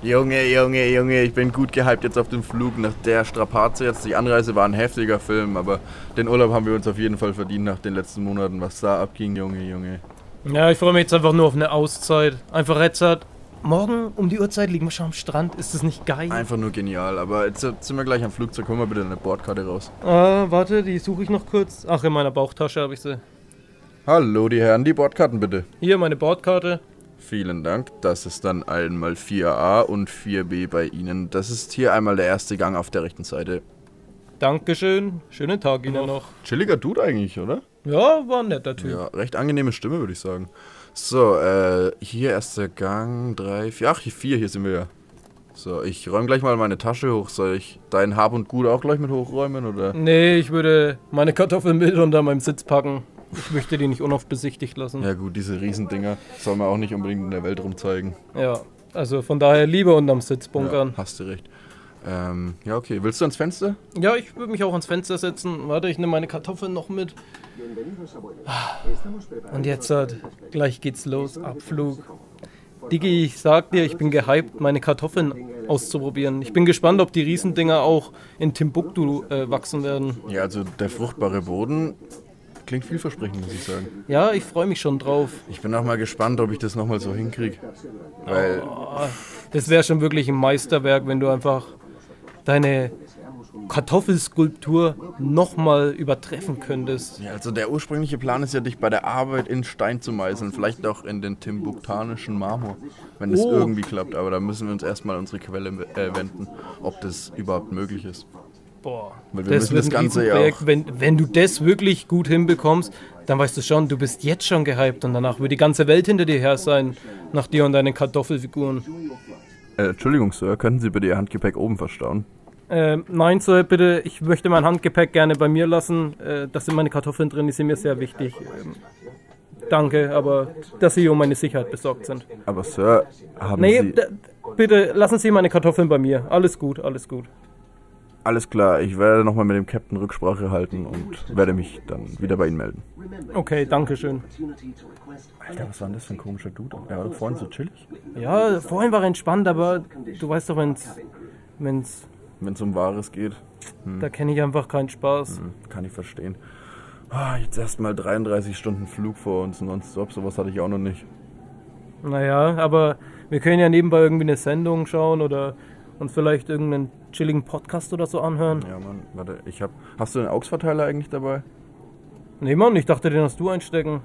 Junge, Junge, Junge, ich bin gut gehypt jetzt auf den Flug nach der Strapaze jetzt. Die Anreise war ein heftiger Film, aber den Urlaub haben wir uns auf jeden Fall verdient nach den letzten Monaten, was da abging, Junge, Junge. Ja, ich freue mich jetzt einfach nur auf eine Auszeit. Einfach jetzt halt, morgen um die Uhrzeit liegen wir schon am Strand. Ist das nicht geil? Einfach nur genial, aber jetzt sind wir gleich am Flugzeug. Hol mal bitte eine Bordkarte raus. Ah, warte, die suche ich noch kurz. Ach, in meiner Bauchtasche habe ich sie. Hallo, die Herren, die Bordkarten bitte. Hier meine Bordkarte. Vielen Dank. Das ist dann einmal 4a und 4b bei Ihnen. Das ist hier einmal der erste Gang auf der rechten Seite. Dankeschön. Schönen Tag Ihnen noch. Chilliger Dude eigentlich, oder? Ja, war ein netter Typ. Ja, recht angenehme Stimme, würde ich sagen. So, äh, hier erster Gang, drei, vier, ach, hier vier, hier sind wir ja. So, ich räume gleich mal meine Tasche hoch. Soll ich dein Hab und Gut auch gleich mit hochräumen, oder? Nee, ich würde meine Kartoffeln mit unter meinem Sitz packen. Ich möchte die nicht unoft besichtigt lassen. Ja gut, diese Riesendinger soll man auch nicht unbedingt in der Welt rumzeigen. Ja, also von daher lieber unterm Sitz Ja, hast du recht. Ähm, ja, okay. Willst du ans Fenster? Ja, ich würde mich auch ans Fenster setzen. Warte, ich nehme meine Kartoffeln noch mit. Und jetzt halt, gleich geht's los, Abflug. Digi, ich sag dir, ich bin gehypt, meine Kartoffeln auszuprobieren. Ich bin gespannt, ob die Riesendinger auch in Timbuktu äh, wachsen werden. Ja, also der fruchtbare Boden klingt vielversprechend, muss ich sagen. Ja, ich freue mich schon drauf. Ich bin auch mal gespannt, ob ich das nochmal so hinkriege. Weil, Das wäre schon wirklich ein Meisterwerk, wenn du einfach deine Kartoffelskulptur nochmal übertreffen könntest. ja, also der ursprüngliche Plan ist ja, dich bei der Arbeit in Stein zu meißeln. Vielleicht auch in den timbuktanischen Marmor, wenn es Oh. irgendwie klappt. Aber da müssen wir uns erstmal unsere Quelle äh, wenden, ob das überhaupt möglich ist. Boah, Weil wir müssen wird das Ganze ja auch- Wenn, wenn du das wirklich gut hinbekommst, dann weißt du schon, du bist jetzt schon gehypt und danach wird die ganze Welt hinter dir her sein, nach dir und deinen Kartoffelfiguren. Äh, Entschuldigung, Sir, könnten Sie bitte Ihr Handgepäck oben verstauen? Ähm, nein, Sir, bitte, ich möchte mein Handgepäck gerne bei mir lassen. Äh, da sind meine Kartoffeln drin, die sind mir sehr wichtig. Ähm, danke, aber dass Sie um meine Sicherheit besorgt sind. Aber Sir, haben Nee, Sie... d- bitte lassen Sie meine Kartoffeln bei mir. Alles gut, alles gut. Alles klar, ich werde nochmal mit dem Captain Rücksprache halten und werde mich dann wieder bei Ihnen melden. Okay, danke schön. Alter, was war denn das für ein komischer Dude? Der war vorhin so chillig. Ja, vorhin war entspannt, aber du weißt doch, wenn's, wenn's, Wenn es um Wahres geht, da kenne ich einfach keinen Spaß. hm, kann ich verstehen. Ah, jetzt erstmal 33 Stunden Flug vor uns nonstop, sowas hatte ich auch noch nicht. Naja, aber wir können ja nebenbei irgendwie eine Sendung schauen oder uns vielleicht irgendeinen chilligen Podcast oder so anhören. Ja, Mann, warte, ich hab. Hast du den AUX-Verteiler eigentlich dabei? Nee, Mann, ich dachte, den hast du einstecken.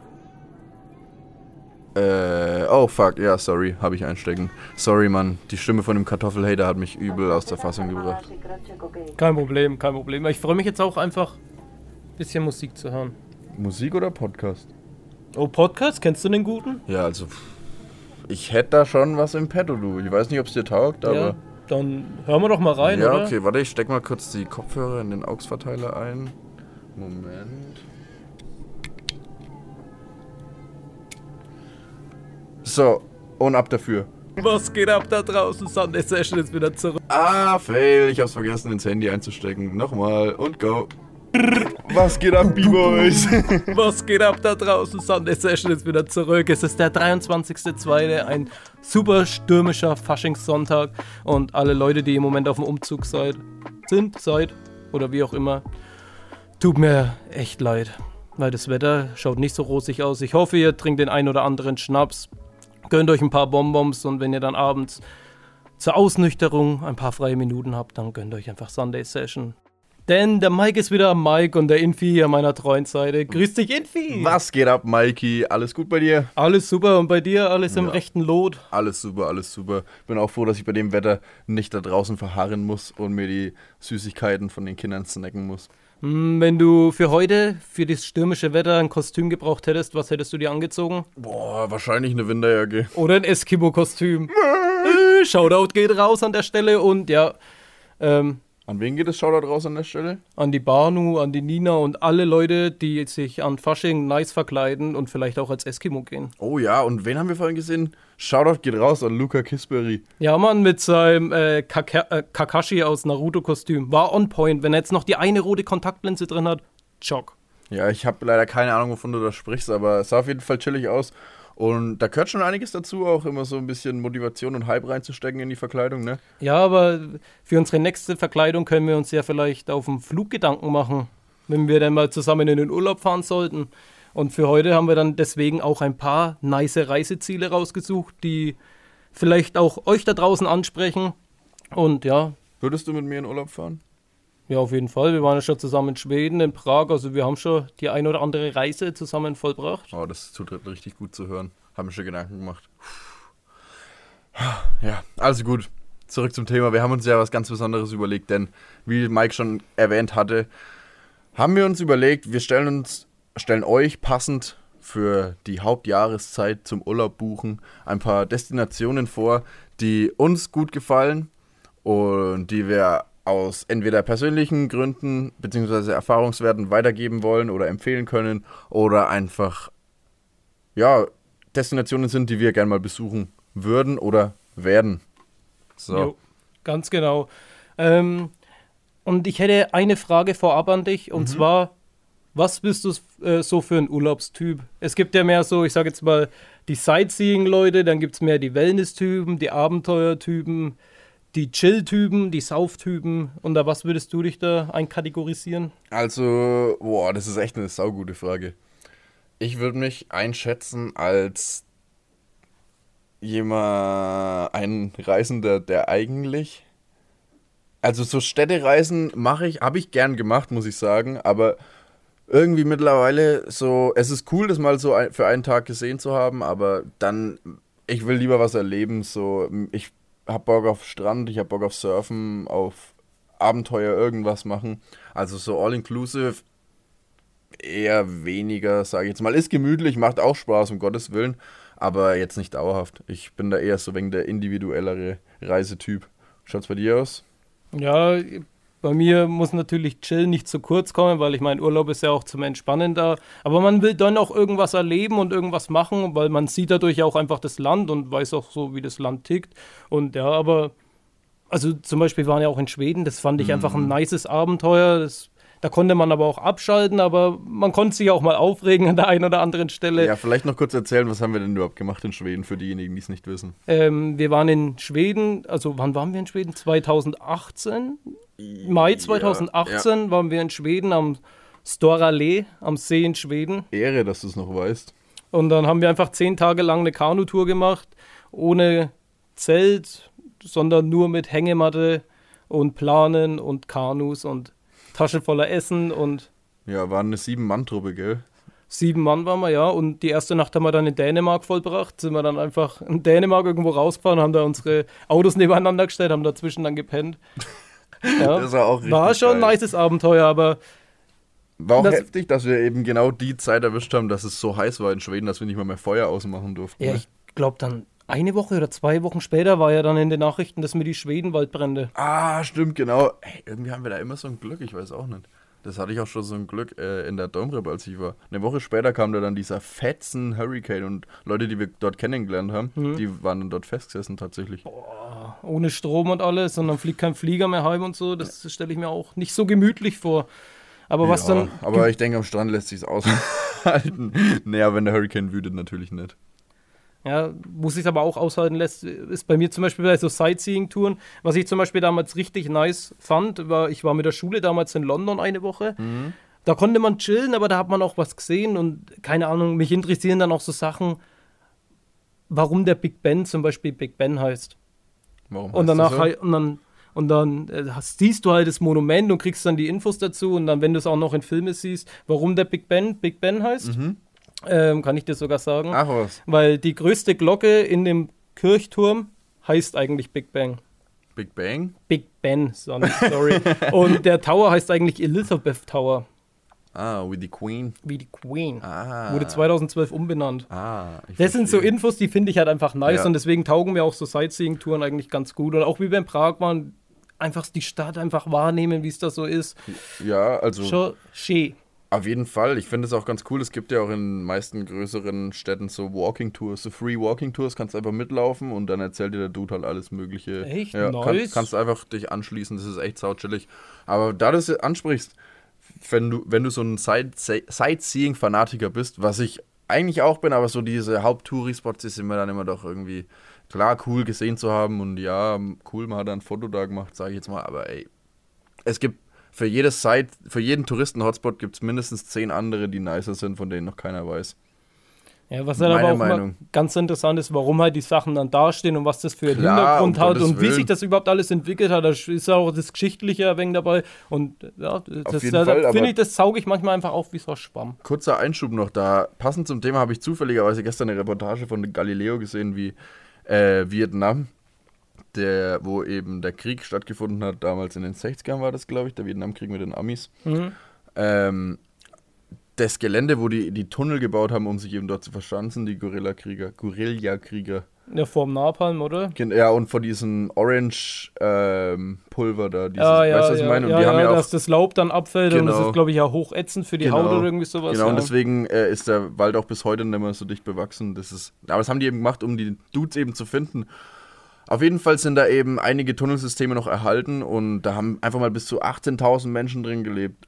Äh, oh fuck, ja, sorry, habe ich einstecken. Sorry, Mann, die Stimme von dem Kartoffelhater hat mich übel aus der Fassung gebracht. Kein Problem, kein Problem. Ich freue mich jetzt auch einfach, ein bisschen Musik zu hören. Musik oder Podcast? Oh, Podcast? Kennst du den guten? Ja, also. Ich hätte da schon was im Petto, du. Ich weiß nicht, ob es dir taugt, aber. ja. Dann hören wir doch mal rein, ja, oder? okay, warte, ich steck mal kurz die Kopfhörer in den AUX-Verteiler ein. Moment. So, und ab dafür. Was geht ab da draußen? Sunday Session ist wieder zurück. Ah, fail, ich hab's vergessen, ins Handy einzustecken. Nochmal und go. Was geht ab, B-Boys? Was geht ab da draußen? Sunday Session ist wieder zurück. Es ist der 23.02., ein super stürmischer Faschingssonntag. Und alle Leute, die im Moment auf dem Umzug seid, sind, seid oder wie auch immer, tut mir echt leid. Weil das Wetter schaut nicht so rosig aus. Ich hoffe, ihr trinkt den ein oder anderen Schnaps, gönnt euch ein paar Bonbons und wenn ihr dann abends zur Ausnüchterung ein paar freie Minuten habt, dann gönnt euch einfach Sunday Session. Denn der Mike ist wieder am Mike und der Infi hier an meiner treuen Seite. Grüß dich, Infi! Was geht ab, Mikey? Alles gut bei dir? Alles super und bei dir alles im Ja. rechten Lot? Alles super, alles super. Bin auch froh, dass ich bei dem Wetter nicht da draußen verharren muss und mir die Süßigkeiten von den Kindern snacken muss. Hm, Wenn du für heute, für das stürmische Wetter, ein Kostüm gebraucht hättest, was hättest du dir angezogen? Boah, wahrscheinlich eine Winterjacke. Oder ein Eskimo-Kostüm? Äh, Shoutout geht raus an der Stelle und ja, ähm, An wen geht es Shoutout raus an der Stelle? an die Banu, an die Nina und alle Leute, die sich an Fasching nice verkleiden und vielleicht auch als Eskimo gehen. Oh ja, und wen haben wir vorhin gesehen? Shoutout geht raus an Luca Kisberry. Ja, Mann, mit seinem äh, Kaka äh, Kakashi aus Naruto-Kostüm. War on point. Wenn er jetzt noch die eine rote Kontaktlinse drin hat, Chock. Ja, ich habe leider keine Ahnung, wovon du da sprichst, aber es sah auf jeden Fall chillig aus. Und da gehört schon einiges dazu, auch immer so ein bisschen Motivation und Hype reinzustecken in die Verkleidung, ne? Ja, aber für unsere nächste Verkleidung können wir uns ja vielleicht auf den Flug Gedanken machen, wenn wir dann mal zusammen in den Urlaub fahren sollten. Und für heute haben wir dann deswegen auch ein paar nice Reiseziele rausgesucht, die vielleicht auch euch da draußen ansprechen. Und ja, Würdest du mit mir in Urlaub fahren? Ja, auf jeden Fall. Wir waren ja schon zusammen in Schweden, in Prag. Also wir haben schon die ein oder andere Reise zusammen vollbracht. Oh, das tut richtig gut zu hören. Haben mir schon Gedanken gemacht. Ja, also gut. Zurück zum Thema. Wir haben uns ja was ganz Besonderes überlegt, denn wie Mike schon erwähnt hatte, haben wir uns überlegt, wir stellen uns, stellen euch passend für die Hauptjahreszeit zum Urlaub buchen ein paar Destinationen vor, die uns gut gefallen und die wir aus entweder persönlichen Gründen bzw. Erfahrungswerten weitergeben wollen oder empfehlen können oder einfach ja Destinationen sind, die wir gerne mal besuchen würden oder werden. So. Jo, ganz genau. Ähm, und ich hätte eine Frage vorab an dich, und zwar, was bist du äh, so für ein Urlaubstyp? Es gibt ja mehr so, ich sage jetzt mal, die Sightseeing-Leute, dann gibt es mehr die Wellness-Typen, die Abenteuer-Typen, die Chill-Typen, die Sauf-Typen. Unter was würdest du dich da einkategorisieren? Also, boah, das ist echt eine saugute Frage. Ich würde mich einschätzen als jemand, ein Reisender, der eigentlich. Also so Städtereisen mache ich, habe ich gern gemacht, muss ich sagen, aber irgendwie mittlerweile so, es ist cool, das mal so für einen Tag gesehen zu haben, aber dann, ich will lieber was erleben, so, ich hab Bock auf Strand, ich hab Bock auf Surfen, auf Abenteuer, irgendwas machen. Also so all-inclusive eher weniger, sage ich jetzt mal. Ist gemütlich, macht auch Spaß, um Gottes Willen, aber jetzt nicht dauerhaft. Ich bin da eher so wegen der individuellere Reisetyp. Schaut's bei dir aus? Ja, bei mir muss natürlich Chill nicht zu kurz kommen, weil ich mein Urlaub ist ja auch zum Entspannen da. Aber man will dann auch irgendwas erleben und irgendwas machen, weil man sieht dadurch auch einfach das Land und weiß auch so, wie das Land tickt. Und ja, aber also zum Beispiel waren ja auch in Schweden, das fand ich einfach ein nices Abenteuer. Das, da konnte man aber auch abschalten, aber man konnte sich auch mal aufregen an der einen oder anderen Stelle. Ja, vielleicht noch kurz erzählen, was haben wir denn überhaupt gemacht in Schweden, für diejenigen, die es nicht wissen. Ähm, wir waren in Schweden, also wann waren wir in Schweden? 2018? Mai 2018 waren wir in Schweden am Stora Lee, am See in Schweden. Ehre, dass du es noch weißt. Und dann haben wir einfach zehn Tage lang eine Kanutour gemacht, ohne Zelt, sondern nur mit Hängematte und Planen und Kanus und Tasche voller Essen und Ja, waren eine Sieben-Mann-Truppe, gell? sieben Mann waren wir, ja. Und die erste Nacht haben wir dann in Dänemark vollbracht. Sind wir dann einfach in Dänemark irgendwo rausgefahren, haben da unsere Autos nebeneinander gestellt, haben dazwischen dann gepennt. Ja. Das war auch richtig War schon ein geil. nices Abenteuer, aber War auch Das- heftig, dass wir eben genau die Zeit erwischt haben, dass es so heiß war in Schweden, dass wir nicht mal mehr Feuer ausmachen durften. ja, ne? ich glaube dann eine Woche oder zwei Wochen später war ja dann in den Nachrichten, dass mir die Schwedenwaldbrände. Ah, stimmt, genau. Ey, irgendwie haben wir da immer so ein Glück, ich weiß auch nicht. Das hatte ich auch schon so ein Glück äh, in der Domrep, als ich war. Eine Woche später kam da dann dieser fetzen Hurricane und Leute, die wir dort kennengelernt haben, Mhm. die waren dann dort festgesessen tatsächlich. Ohne Strom und alles und dann fliegt kein Flieger mehr heim und so. Das stelle ich mir auch nicht so gemütlich vor. Aber was Ja, dann. aber ich denke, am Strand lässt sich's aushalten. naja, wenn der Hurricane wütet, natürlich nicht. Ja, muss ich aber auch aushalten lässt, ist bei mir zum Beispiel bei so Sightseeing-Touren. Was ich zum Beispiel damals richtig nice fand, war, ich war mit der Schule damals in London eine Woche. Da konnte man chillen, aber da hat man auch was gesehen und keine Ahnung, mich interessieren dann auch so Sachen, warum der Big Ben zum Beispiel Big Ben heißt. Warum Und heißt das danach so? und dann und dann äh, siehst du halt das Monument und kriegst dann die Infos dazu und dann, wenn du es auch noch in Filmen siehst, warum der Big Ben Big Ben heißt, ähm, kann ich dir sogar sagen. Ach was, Weil die größte Glocke in dem Kirchturm heißt eigentlich Big Bang. Big Bang? Big Ben, sorry. Und der Tower heißt eigentlich Elizabeth Tower, Ah, wie die Queen. wie die Queen. Ah. Wurde 2012 umbenannt. Ah, Das sind so verstehe. Infos, die finde ich halt einfach nice Ja. und deswegen taugen mir auch so Sightseeing-Touren eigentlich ganz gut. Und auch wie wir in Prag waren, einfach die Stadt einfach wahrnehmen, wie es da so ist. Ja, also Schon schön. Auf jeden Fall. Ich finde es auch ganz cool. Es gibt ja auch in den meisten größeren Städten so Walking Tours, so Free Walking Tours. Kannst einfach mitlaufen und dann erzählt dir der Dude halt alles Mögliche. Echt? Ja, Nice. Kann, kannst einfach dich anschließen. Das ist echt sautschillig. Aber da du es ansprichst, wenn du, wenn du so ein Sight- Sightseeing-Fanatiker bist, was ich eigentlich auch bin, aber so diese Haupttouri-Spots, die sind mir dann immer doch irgendwie klar cool gesehen zu haben und ja, cool, man hat ein Foto da gemacht, sage ich jetzt mal, aber ey, es gibt für jedes Site, für jeden Touristen-Hotspot gibt es mindestens zehn andere, die nicer sind, von denen noch keiner weiß. Ja, was halt aber auch Meinung. ganz interessant ist, warum halt die Sachen dann dastehen und was das für einen Klar, Hintergrund um hat und wie sich das überhaupt alles entwickelt hat. Da ist auch das Geschichtliche ein wenig dabei. Und ja, das, da, da finde ich, das sauge ich manchmal einfach auf wie so ein Schwamm. Kurzer Einschub noch da. Passend zum Thema habe ich zufälligerweise gestern eine Reportage von Galileo gesehen, wie äh, Vietnam, der, wo eben der Krieg stattgefunden hat, damals in den 60ern war das, glaube ich, der Vietnamkrieg mit den Amis. Mhm. Ähm, das Gelände, wo die die Tunnel gebaut haben, um sich eben dort zu verschanzen, die Guerillakrieger. Ja, vom Napalm, oder? Ja, und vor diesem Orange-Pulver ähm, da. Dieses, ah, ja, weißt du, was ich meine? Und ja, die haben ja, auch, dass das Laub dann abfällt genau, und das ist, glaube ich, ja hochätzend für die genau, Haut oder irgendwie sowas. Genau, ja. und deswegen äh, ist der Wald auch bis heute nicht mehr so dicht bewachsen. Das ist, aber das haben die eben gemacht, um die Dudes eben zu finden. Auf jeden Fall sind da eben einige Tunnelsysteme noch erhalten und da haben einfach mal bis zu 18.000 Menschen drin gelebt.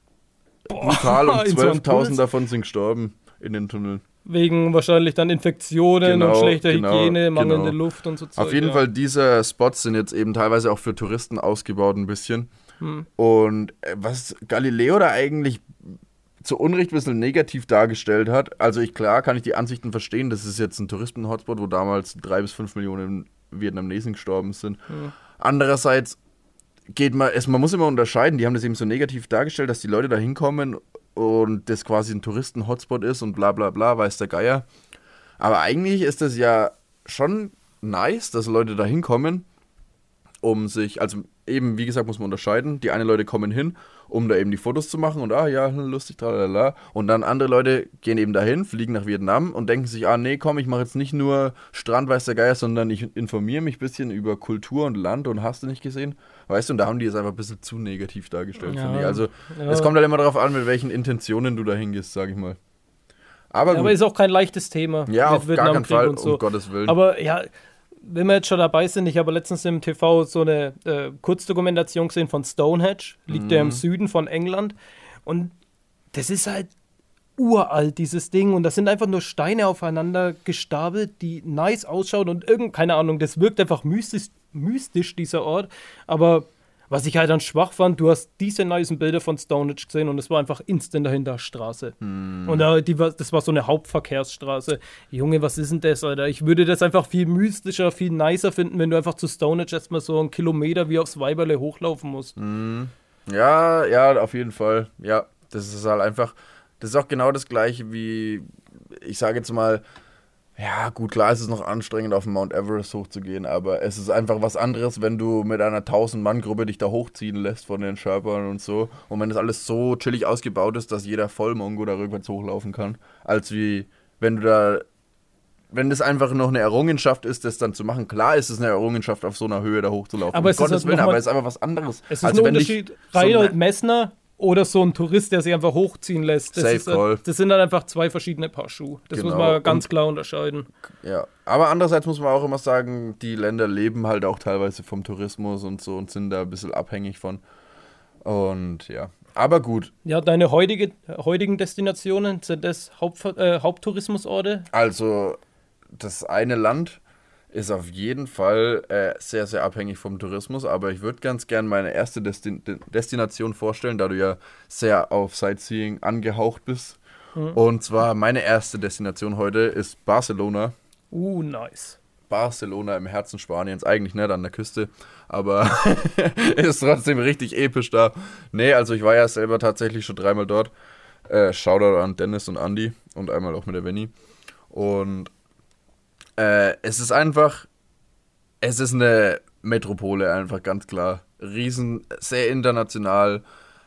Boah, Brutal und 12.000 so davon sind gestorben in den Tunneln. Wegen wahrscheinlich dann Infektionen genau, und schlechter genau, Hygiene, mangelnde genau. Luft und so. Zeug, Auf jeden ja. Fall, diese Spots sind jetzt eben teilweise auch für Touristen ausgebaut ein bisschen. Hm. Und äh, was Galileo da eigentlich zu Unrecht ein bisschen negativ dargestellt hat, also ich klar kann ich die Ansichten verstehen, das ist jetzt ein Touristen-Hotspot, wo damals drei bis fünf Millionen Vietnamesen gestorben sind. Hm. Andererseits geht man, es, man muss immer unterscheiden, die haben das eben so negativ dargestellt, dass die Leute da hinkommen und das quasi ein Touristen-Hotspot ist und bla bla bla, weiß der Geier. Aber eigentlich ist das ja schon nice, dass Leute da hinkommen, um sich, also eben, wie gesagt, muss man unterscheiden. Die einen Leute kommen hin um da eben die Fotos zu machen und ah ja, lustig, tralala. Und dann andere Leute gehen eben dahin, fliegen nach Vietnam und denken sich, ah nee, komm, ich mache jetzt nicht nur Strand weiß der Geier, sondern ich informiere mich ein bisschen über Kultur und Land und hast du nicht gesehen. Weißt du, und da haben die es einfach ein bisschen zu negativ dargestellt, ja. finde ich. Also ja. es kommt halt immer darauf an, mit welchen Intentionen du da hingehst, sag ich mal. Aber, ja, aber ist auch kein leichtes Thema. Ja, auf gar keinen Fall, so. um Gottes Willen. Aber ja, wenn wir jetzt schon dabei sind, ich habe letztens im TV so eine äh, Kurzdokumentation gesehen von Stonehenge, liegt mhm. ja im Süden von England. Und das ist halt uralt, dieses Ding. Und das sind einfach nur Steine aufeinander gestapelt, die nice ausschauen und irgend, keine Ahnung, das wirkt einfach mystisch, mystisch dieser Ort. Aber was ich halt dann schwach fand, du hast diese niceen Bilder von Stonehenge gesehen und es war einfach instant dahinter Straße. Hm. Und da, die das war so eine Hauptverkehrsstraße. Junge, was ist denn das, Alter? Ich würde das einfach viel mystischer, viel nicer finden, wenn du einfach zu Stonehenge erstmal so einen Kilometer wie aufs Weiberle hochlaufen musst. Hm. Ja, ja, auf jeden Fall. Ja, das ist halt einfach, das ist auch genau das gleiche wie, ich sage jetzt mal, ja, gut, klar ist es noch anstrengend, auf den Mount Everest hochzugehen, aber es ist einfach was anderes, wenn du mit einer 1000-Mann-Gruppe dich da hochziehen lässt von den Sherpern und so. Und wenn das alles so chillig ausgebaut ist, dass jeder Vollmongo da rückwärts hochlaufen kann, als wie wenn du da. Wenn das einfach noch eine Errungenschaft ist, das dann zu machen, klar ist es eine Errungenschaft, auf so einer Höhe da hochzulaufen. Aber es Gottes ist Willen, aber es ist einfach was anderes. Es ist also ein Unterschied. Reinhold so Messner oder so ein Tourist, der sich einfach hochziehen lässt. Das, Safe ist, call. das sind dann einfach zwei verschiedene Paar Schuhe. Das genau. muss man ganz klar unterscheiden. Ja, aber andererseits muss man auch immer sagen, die Länder leben halt auch teilweise vom Tourismus und so und sind da ein bisschen abhängig von. Und ja, aber gut. Ja, deine heutige, heutigen Destinationen, sind das Haupt, äh, Haupttourismusorte? Also, das eine Land ist auf jeden Fall äh, sehr, sehr abhängig vom Tourismus. Aber ich würde ganz gern meine erste Destin Destination vorstellen, da du ja sehr auf Sightseeing angehaucht bist. Mhm. Und zwar meine erste Destination heute ist Barcelona. Uh, nice. Barcelona im Herzen Spaniens, eigentlich nicht an der Küste, aber ist trotzdem richtig episch da. Nee, also ich war ja selber tatsächlich schon dreimal dort. Äh, Shoutout an Dennis und Andy und einmal auch mit der Venny. Und äh, es ist einfach, es ist eine Metropole, einfach ganz klar. Riesen, sehr international,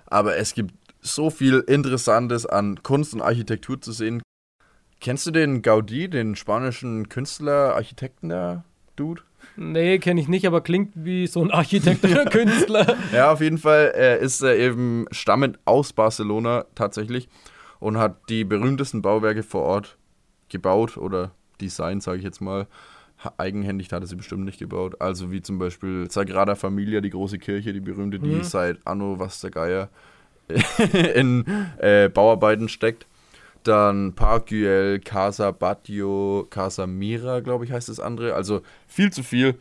aber es gibt so viel Interessantes an Kunst und Architektur zu sehen. Kennst du den Gaudi, den spanischen Künstler, Architekten da, Dude? Nee, kenne ich nicht, aber klingt wie so ein Architekt oder Künstler. ja, auf jeden Fall äh, ist er eben stammend aus Barcelona tatsächlich und hat die berühmtesten Bauwerke vor Ort gebaut oder Design, sage ich jetzt mal. Eigenhändig hat er sie bestimmt nicht gebaut. Also wie zum Beispiel Sagrada Familia, die große Kirche, die berühmte, die mhm. seit Anno, was der Geier, in äh, Bauarbeiten steckt. Dann Park Güell, Casa Batio, Casa Mira, glaube ich, heißt das andere. Also viel zu viel.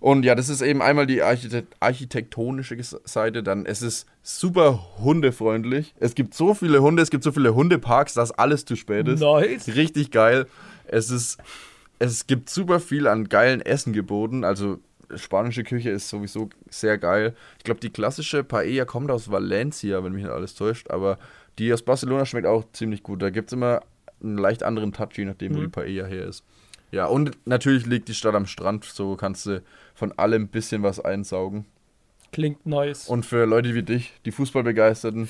Und ja, das ist eben einmal die Architekt architektonische Seite. Dann es ist super hundefreundlich. Es gibt so viele Hunde, es gibt so viele Hundeparks, dass alles zu spät ist. Nice. Richtig geil. Es ist, es gibt super viel an geilen Essen geboten. Also spanische Küche ist sowieso sehr geil. Ich glaube, die klassische Paella kommt aus Valencia, wenn mich nicht alles täuscht. Aber die aus Barcelona schmeckt auch ziemlich gut. Da gibt es immer einen leicht anderen Touch, je nachdem, wo Mhm. die Paella her ist. Ja, und natürlich liegt die Stadt am Strand, so kannst du von allem ein bisschen was einsaugen. Klingt nice. Und für Leute wie dich, die Fußballbegeisterten,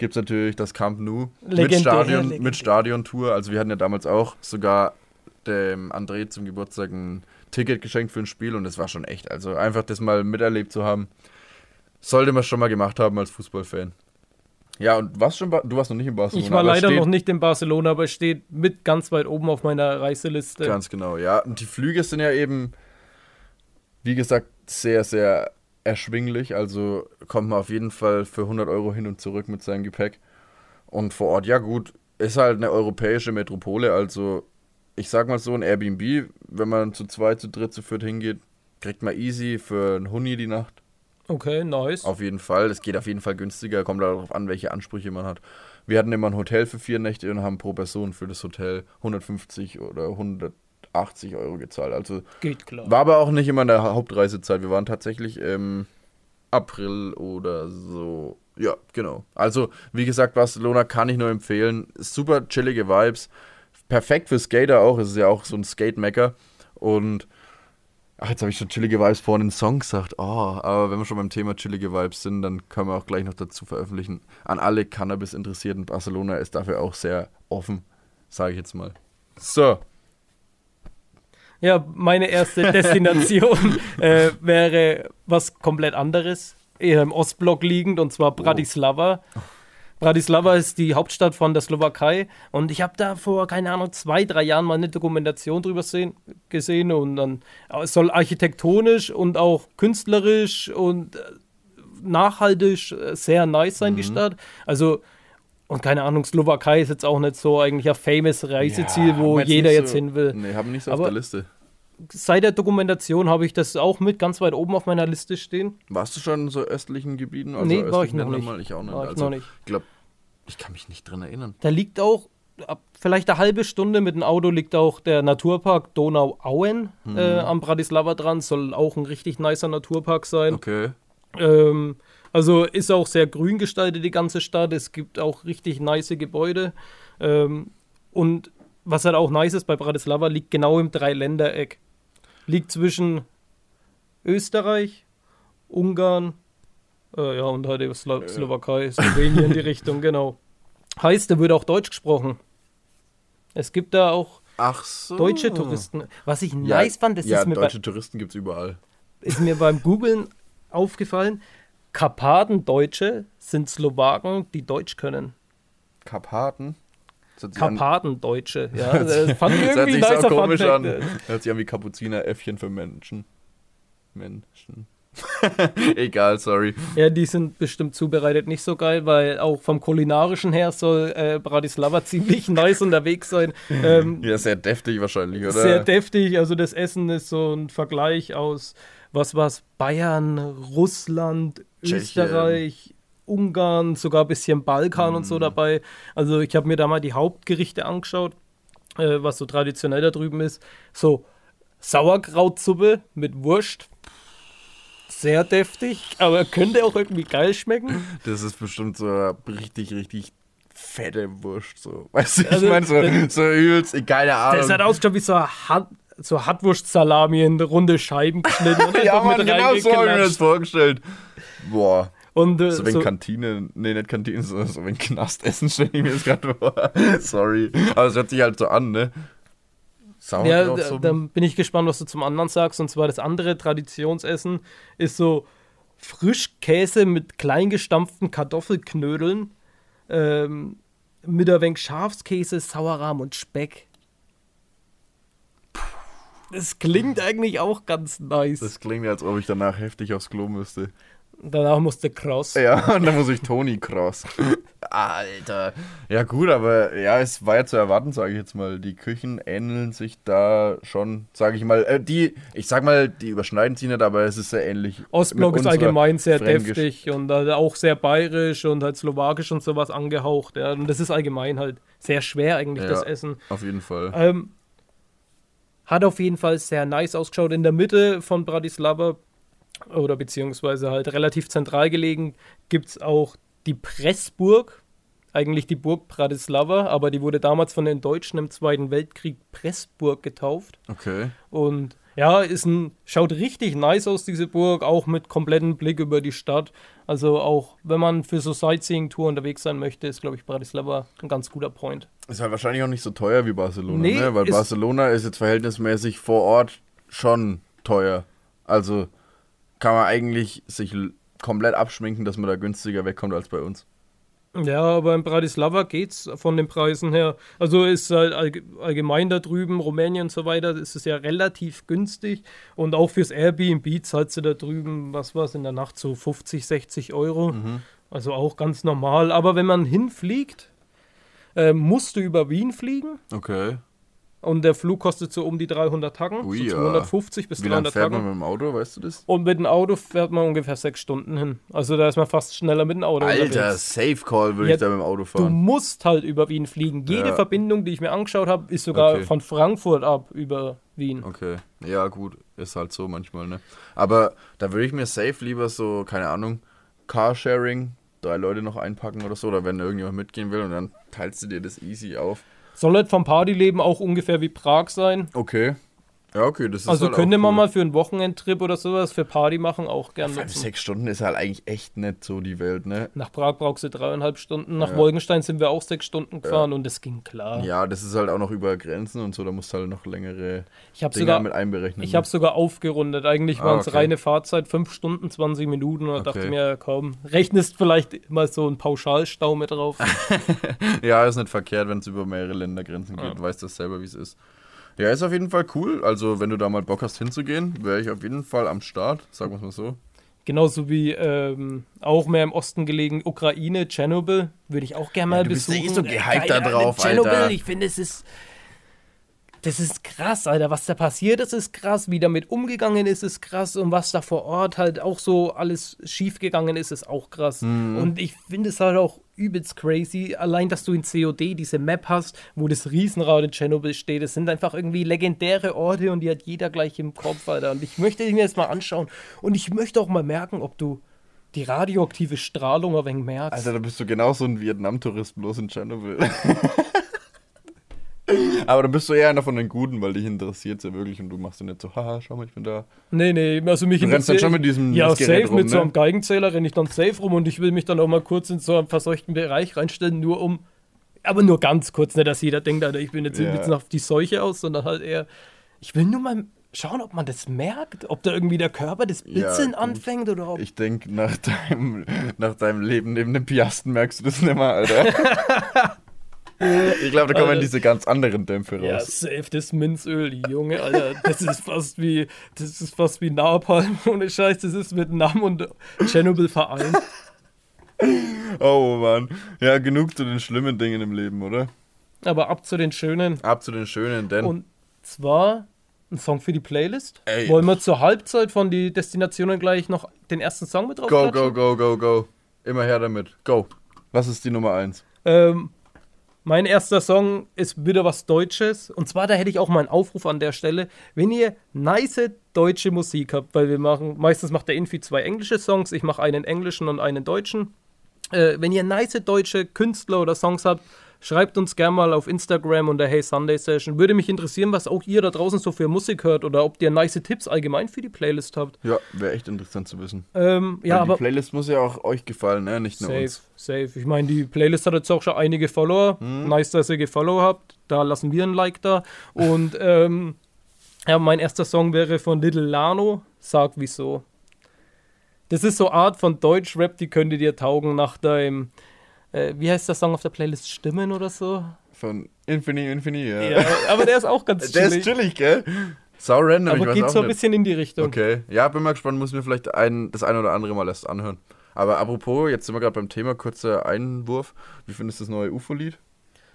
gibt es natürlich das Camp Nou mit, Stadion, legendär. mit Stadiontour. Also wir hatten ja damals auch sogar dem André zum Geburtstag ein Ticket geschenkt für ein Spiel und das war schon echt. Also einfach das mal miterlebt zu haben, sollte man schon mal gemacht haben als Fußballfan. Ja, und was schon, Ba- du warst noch nicht in Barcelona. ich war leider noch nicht in Barcelona, aber es steht mit ganz weit oben auf meiner Reiseliste. Ganz genau, ja. Und die Flüge sind ja eben, wie gesagt, sehr, sehr erschwinglich. Also kommt man auf jeden Fall für 100 Euro hin und zurück mit seinem Gepäck. Und vor Ort, ja gut, ist halt eine europäische Metropole. Also ich sag mal so, ein Airbnb, wenn man zu zweit, zu dritt, zu viert hingeht, kriegt man easy für einen Huni die Nacht. Okay, nice. Auf jeden Fall. Es geht auf jeden Fall günstiger. Kommt darauf an, welche Ansprüche man hat. Wir hatten immer ein Hotel für vier Nächte und haben pro Person für das Hotel 150 oder 180 Euro gezahlt. Also Geht klar. war aber auch nicht immer in der Hauptreisezeit. Wir waren tatsächlich im April oder so. Ja, genau. Also, wie gesagt, Barcelona kann ich nur empfehlen. Super chillige Vibes. Perfekt für Skater auch. Es ist ja auch so ein Skate-Mecker. Und. Ach, jetzt habe ich schon chillige Vibes vorhin in Song gesagt. Oh, aber wenn wir schon beim Thema chillige Vibes sind, dann können wir auch gleich noch dazu veröffentlichen. An alle Cannabis-Interessierten. Barcelona ist dafür auch sehr offen, sage ich jetzt mal. So, Ja, meine erste Destination äh, wäre was komplett anderes, eher im Ostblock liegend, und zwar Bratislava. Bratislava ist die Hauptstadt von der Slowakei und ich habe da vor, keine Ahnung, zwei, drei Jahren mal eine Dokumentation drüber sehen, gesehen und dann äh, es soll architektonisch und auch künstlerisch und äh, nachhaltig äh, sehr nice sein, die Stadt. Also, und keine Ahnung, Slowakei ist jetzt auch nicht so eigentlich ein famous Reiseziel, Ja, wo jeder nicht jetzt so- hin will Nee, haben nicht so auf Aber- der Liste. Seit der Dokumentation habe ich das auch mit ganz weit oben auf meiner Liste stehen. Warst du schon in so östlichen Gebieten? Also Nee, war ich noch nicht. Mal? Ich auch nicht. War ich also, noch nicht. Ich glaube, ich kann mich nicht dran erinnern. Da liegt auch, ab vielleicht eine halbe Stunde mit dem Auto liegt auch der Naturpark Donau-Auen Mhm. äh, am Bratislava dran. Soll auch ein richtig nicer Naturpark sein. Okay. Ähm, also ist auch sehr grün gestaltet, die ganze Stadt. Es gibt auch richtig nice Gebäude. Ähm, und was halt auch nice ist bei Bratislava, liegt genau im Dreiländereck. Liegt zwischen Österreich, Ungarn, äh, ja, und halt Slo Slowakei, Slowenien, die Richtung, genau. Heißt, da wird auch Deutsch gesprochen. Es gibt da auch so. deutsche Touristen. Was ich. Ja, nice fand, das ja, ist mir bei, deutsche Touristen gibt es überall. ist mir beim Googlen aufgefallen, Karpatendeutsche sind Slowaken, die Deutsch können. Karpaten. Karpatendeutsche, ja. Das fand ich das hört irgendwie sich so komisch an. Hört sich an wie Kapuziner-Äffchen für Menschen. Menschen. Egal, sorry. Ja, die sind bestimmt zubereitet nicht so geil, weil auch vom kulinarischen her soll äh, Bratislava ziemlich nice unterwegs sein. Ähm, Ja, sehr deftig wahrscheinlich, oder? Sehr deftig, also das Essen ist so ein Vergleich aus, was war's, Bayern, Russland, Tschechien. Österreich, Ungarn, sogar ein bisschen Balkan und so Mhm. dabei. Also ich habe mir da mal die Hauptgerichte angeschaut, äh, was so traditionell da drüben ist. So Sauerkrautsuppe mit Wurst. Sehr deftig, aber könnte auch irgendwie geil schmecken. Das ist bestimmt so richtig, richtig fette Wurst. So. Weißt du, ich Also, meine, so, das- so übelst, keine Ahnung. Das hat ausgeschaut wie so eine Hat so Hartwurst-Salami in runde Scheiben geschnitten ja, Mann, genau so habe ich mir das vorgestellt. Boah. Und, äh, So wenn so, Kantine, nee, nicht Kantine, so, so wenn Knastessen stelle ich mir das gerade vor. Sorry. Aber es hört sich halt so an, ne? Ja, da, Sauerkrautsuppe. dann bin ich gespannt, was du zum anderen sagst. Und zwar das andere Traditionsessen ist so Frischkäse mit kleingestampften Kartoffelknödeln ähm, mit ein wenig Schafskäse, Sauerrahm und Speck. Das klingt eigentlich auch ganz nice. Das klingt, als ob ich danach heftig aufs Klo müsste. Danach musste Cross. Ja, und dann muss ich Toni Cross. Alter. Ja, gut, aber ja, es war ja zu erwarten, sage ich jetzt mal. Die Küchen ähneln sich da schon, sage ich mal. Äh, die, ich sag mal, die überschneiden sich nicht, aber es ist sehr ähnlich. Ostblock ist allgemein sehr Fränkisch. deftig und halt auch sehr bayerisch und halt slowakisch und sowas angehaucht. Ja. Und das ist allgemein halt sehr schwer eigentlich, Ja. das Essen. Auf jeden Fall. Ähm, hat auf jeden Fall sehr nice ausgeschaut. In der Mitte von Bratislava oder beziehungsweise halt relativ zentral gelegen gibt es auch die Pressburg. Eigentlich die Burg Bratislava, aber die wurde damals von den Deutschen im Zweiten Weltkrieg Pressburg getauft. Okay. Und ja, ist ein, schaut richtig nice aus, diese Burg, auch mit komplettem Blick über die Stadt. Also auch, wenn man für so Sightseeing-Tour unterwegs sein möchte, ist, glaube ich, Bratislava ein ganz guter Point. Ist halt wahrscheinlich auch nicht so teuer wie Barcelona, Nee, ne? Weil ist- Barcelona ist jetzt verhältnismäßig vor Ort schon teuer. Also kann man eigentlich sich komplett abschminken, dass man da günstiger wegkommt als bei uns. Ja, aber in Bratislava geht's von den Preisen her. Also ist halt allge- allgemein da drüben, Rumänien und so weiter, ist es ja relativ günstig. Und auch fürs Airbnb zahlst du da drüben, was war es in der Nacht, so 50, 60 Euro. Also auch ganz normal. Aber wenn man hinfliegt, äh, musst du über Wien fliegen. Okay. Und der Flug kostet so um die 300 Tacken, Ui, so ja. 250 bis Wie lange 300 fährt man Tacken. mit dem Auto, weißt du das? Und mit dem Auto fährt man ungefähr sechs Stunden hin. Also da ist man fast schneller mit dem Auto Alter, unterwegs. Safe Call würde Ja, ich da mit dem Auto Du fahren. musst halt über Wien fliegen. Jede Ja. Verbindung, die ich mir angeschaut habe, ist sogar Okay. von Frankfurt ab über Wien. Okay. Ja, gut, ist halt so manchmal, ne? Aber da würde ich mir safe lieber so, keine Ahnung, Carsharing, drei Leute noch einpacken oder so, oder wenn irgendjemand mitgehen will und dann teilst du dir das easy auf. Soll halt vom Partyleben auch ungefähr wie Prag sein. Okay. Ja, okay, das ist Also halt könnte man cool. mal für einen Wochenendtrip oder sowas für Party machen auch gern Fünf, nutzen. sechs Stunden ist halt eigentlich echt nicht so die Welt, ne? Nach Prag brauchst du dreieinhalb Stunden. Nach Ja. Wolkenstein sind wir auch sechs Stunden gefahren und das ging klar. Ja, das ist halt auch noch über Grenzen und so, da musst du halt noch längere Ich habe Dinge sogar, mit einberechnen. ich habe sogar aufgerundet. Eigentlich Ah, waren es okay. reine Fahrzeit, fünf Stunden, 20 Minuten. Und da dachte Okay. ich mir, komm, rechnest vielleicht mal so einen Pauschalstau mit drauf. Ja, ist nicht verkehrt, wenn es über mehrere Ländergrenzen geht. Ja. Du weißt das selber, wie es ist. Ja, ist auf jeden Fall cool. Also, wenn du da mal Bock hast hinzugehen, wäre ich auf jeden Fall am Start. Sagen wir es mal so. Genauso wie ähm, auch mehr im Osten gelegen Ukraine, Tschernobyl, würde ich auch gerne mal du bist ja besuchen. eh so gehypt da drauf, Tschernobyl, Alter. ich finde, es ist. Das ist krass, Alter. Was da passiert ist, ist krass. Wie damit umgegangen ist, ist krass. Und was da vor Ort halt auch so alles schiefgegangen ist, ist auch krass. Mhm. Und ich finde es halt auch übelst crazy. Allein, dass du in COD diese Map hast, wo das Riesenrad in Tschernobyl steht. Das sind einfach irgendwie legendäre Orte und die hat jeder gleich im Kopf, Alter. Und ich möchte mir das mal anschauen. Und ich möchte auch mal merken, ob du die radioaktive Strahlung ein wenig merkst. Alter, da bist du genauso ein Vietnam-Tourist, bloß in Tschernobyl. Aber dann bist du eher einer von den Guten, weil dich interessiert ja wirklich und du machst dann nicht so, haha, schau mal, ich bin da. Nee, nee, also mich Du rennst dann interessiert- schon mit diesem Ja, Messgerät safe, rum, mit so ne? einem Geigenzähler renne ich dann safe rum und ich will mich dann auch mal kurz in so einen verseuchten Bereich reinstellen, nur um, aber nur ganz kurz, nicht, dass jeder denkt, Alter, ich bin jetzt Ja. jetzt auf die Seuche aus, sondern halt eher, ich will nur mal schauen, ob man das merkt, ob da irgendwie der Körper das Ja, Bitzeln gut. anfängt oder ob... Ich denke, nach deinem, nach deinem Leben neben dem Piasten merkst du das nicht mehr, Alter. ich glaube, da kommen Alter. diese ganz anderen Dämpfe ja, raus. safe, das Minzöl, Junge, Alter, das ist fast wie, das ist fast wie Napalm, ohne Scheiß, das ist mit Nam und Tschernobyl vereint. Oh Mann. Ja, genug zu den schlimmen Dingen im Leben, oder? Aber ab zu den schönen Ab zu den schönen, denn. Und zwar ein Song für die Playlist. Ey. Wollen wir zur Halbzeit von die Destinationen gleich noch den ersten Song mit drauf go, go, go, go, go. Immer her damit. Go. Was ist die Nummer 1? Ähm, mein erster Song ist wieder was Deutsches. Und zwar, da hätte ich auch mal einen Aufruf an der Stelle. Wenn ihr nice deutsche Musik habt, weil wir machen, meistens macht der Infi zwei englische Songs, ich mache einen englischen und einen deutschen. Äh, wenn ihr nice deutsche Künstler oder Songs habt, schreibt uns gerne mal auf Instagram unter Hey Sunday Session. Würde mich interessieren, was auch ihr da draußen so für Musik hört oder ob ihr nice Tipps allgemein für die Playlist habt. Ja, wäre echt interessant zu wissen. Ähm, ja, Weil aber die Playlist muss ja auch euch gefallen, ne? Nicht nur Safe, uns. safe. Ich meine, die Playlist hat jetzt auch schon einige Follower. Hm. Nice, dass ihr gefollow habt. Da lassen wir ein Like da. Und ähm, ja, mein erster Song wäre von Little Lano. Sag wieso. Das ist so Art von Deutschrap, die könnte dir taugen nach deinem, äh, wie heißt der Song auf der Playlist? Stimmen oder so? Von Infini, Infini, ja. Ja, aber der ist auch ganz Der chillig. ist chillig, gell? Sau random, ich Aber weiß geht auch so ein nicht. bisschen in die Richtung. Okay, ja, bin mal gespannt, muss mir vielleicht ein, das eine oder andere mal erst anhören. Aber apropos, jetzt sind wir gerade beim Thema, kurzer Einwurf. Wie findest du das neue UFO-Lied?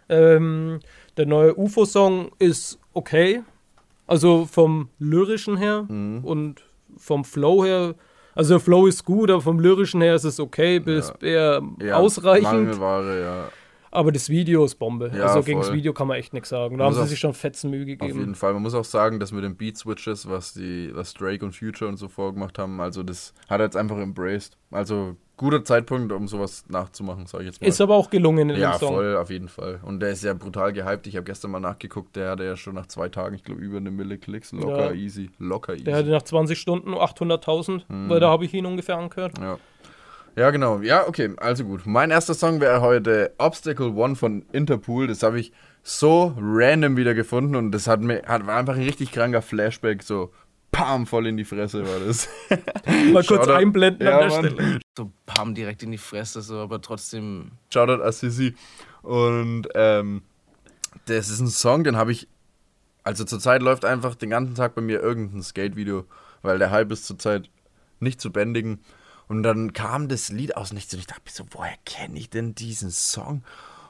Ähm, der neue UFO-Song ist okay. Also vom lyrischen her Mhm. und vom Flow her. Also der Flow ist gut, aber vom lyrischen her ist es okay, bis eher ausreichend. Mangelware, ja. Aber das Video ist Bombe. Ja, also gegen voll. das Video kann man echt nichts sagen. Da Muss haben sie sich schon fetzen Mühe Auf gegeben. jeden Fall. Man muss auch sagen, dass mit den Beat-Switches, was, die, was Drake und Future und so vorgemacht haben, also das hat er jetzt einfach embraced. Also guter Zeitpunkt, um sowas nachzumachen, sag ich jetzt mal. Ist aber auch gelungen in ja, dem Song. voll, auf jeden Fall. Und der ist ja brutal gehypt. Ich habe gestern mal nachgeguckt, der hatte ja schon nach zwei Tagen, ich glaube, über eine Mille Klicks. Locker Ja. easy. Locker easy. Der hatte nach 20 Stunden nur 800.000, Mhm. weil da habe ich ihn ungefähr angehört. Ja. Ja, genau. Ja, okay, also gut. Mein erster Song wäre heute Obstacle One von Interpol. Das habe ich so random wieder gefunden und das hat mir hat, war einfach ein richtig kranker Flashback. So, pam, voll in die Fresse war das. Mal kurz Shoutout. einblenden Ja, an der Mann. Stelle. so pam direkt in die Fresse, so, aber trotzdem Shoutout Assisi. Und ähm, das ist ein Song, den habe ich. Also zurzeit läuft einfach den ganzen Tag bei mir irgendein Skate-Video, weil der Hype ist zurzeit nicht zu bändigen. Und dann kam das Lied aus nichts und ich dachte mir so, woher kenne ich denn diesen Song?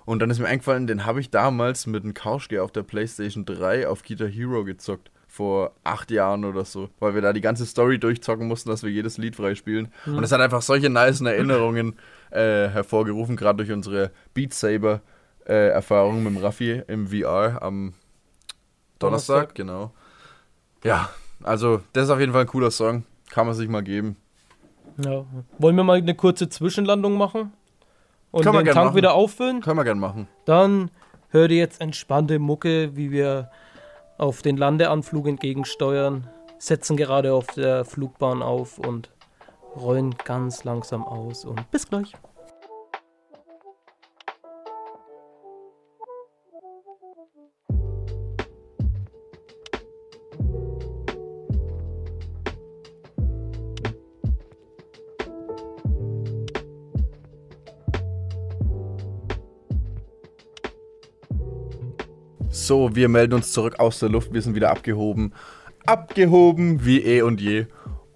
Und dann ist mir eingefallen, den habe ich damals mit einem Kauschke auf der PlayStation 3 auf Guitar Hero gezockt. Vor acht Jahren oder so. Weil wir da die ganze Story durchzocken mussten, dass wir jedes Lied freispielen. Und es hat einfach solche nice Erinnerungen äh, hervorgerufen, gerade durch unsere Beat Saber äh, Erfahrung mit dem Raffi im VR am Donnerstag, Donnerstag. genau. Ja, also das ist auf jeden Fall ein cooler Song. Kann man sich mal geben. Ja. Wollen wir mal eine kurze Zwischenlandung machen? Und Können den Tank machen. wieder auffüllen? Können wir gern machen. Dann hör dir jetzt entspannte Mucke, wie wir auf den Landeanflug entgegensteuern, setzen gerade auf der Flugbahn auf und rollen ganz langsam aus. Und bis gleich. So, wir melden uns zurück aus der Luft. Wir sind wieder abgehoben. Abgehoben wie eh und je.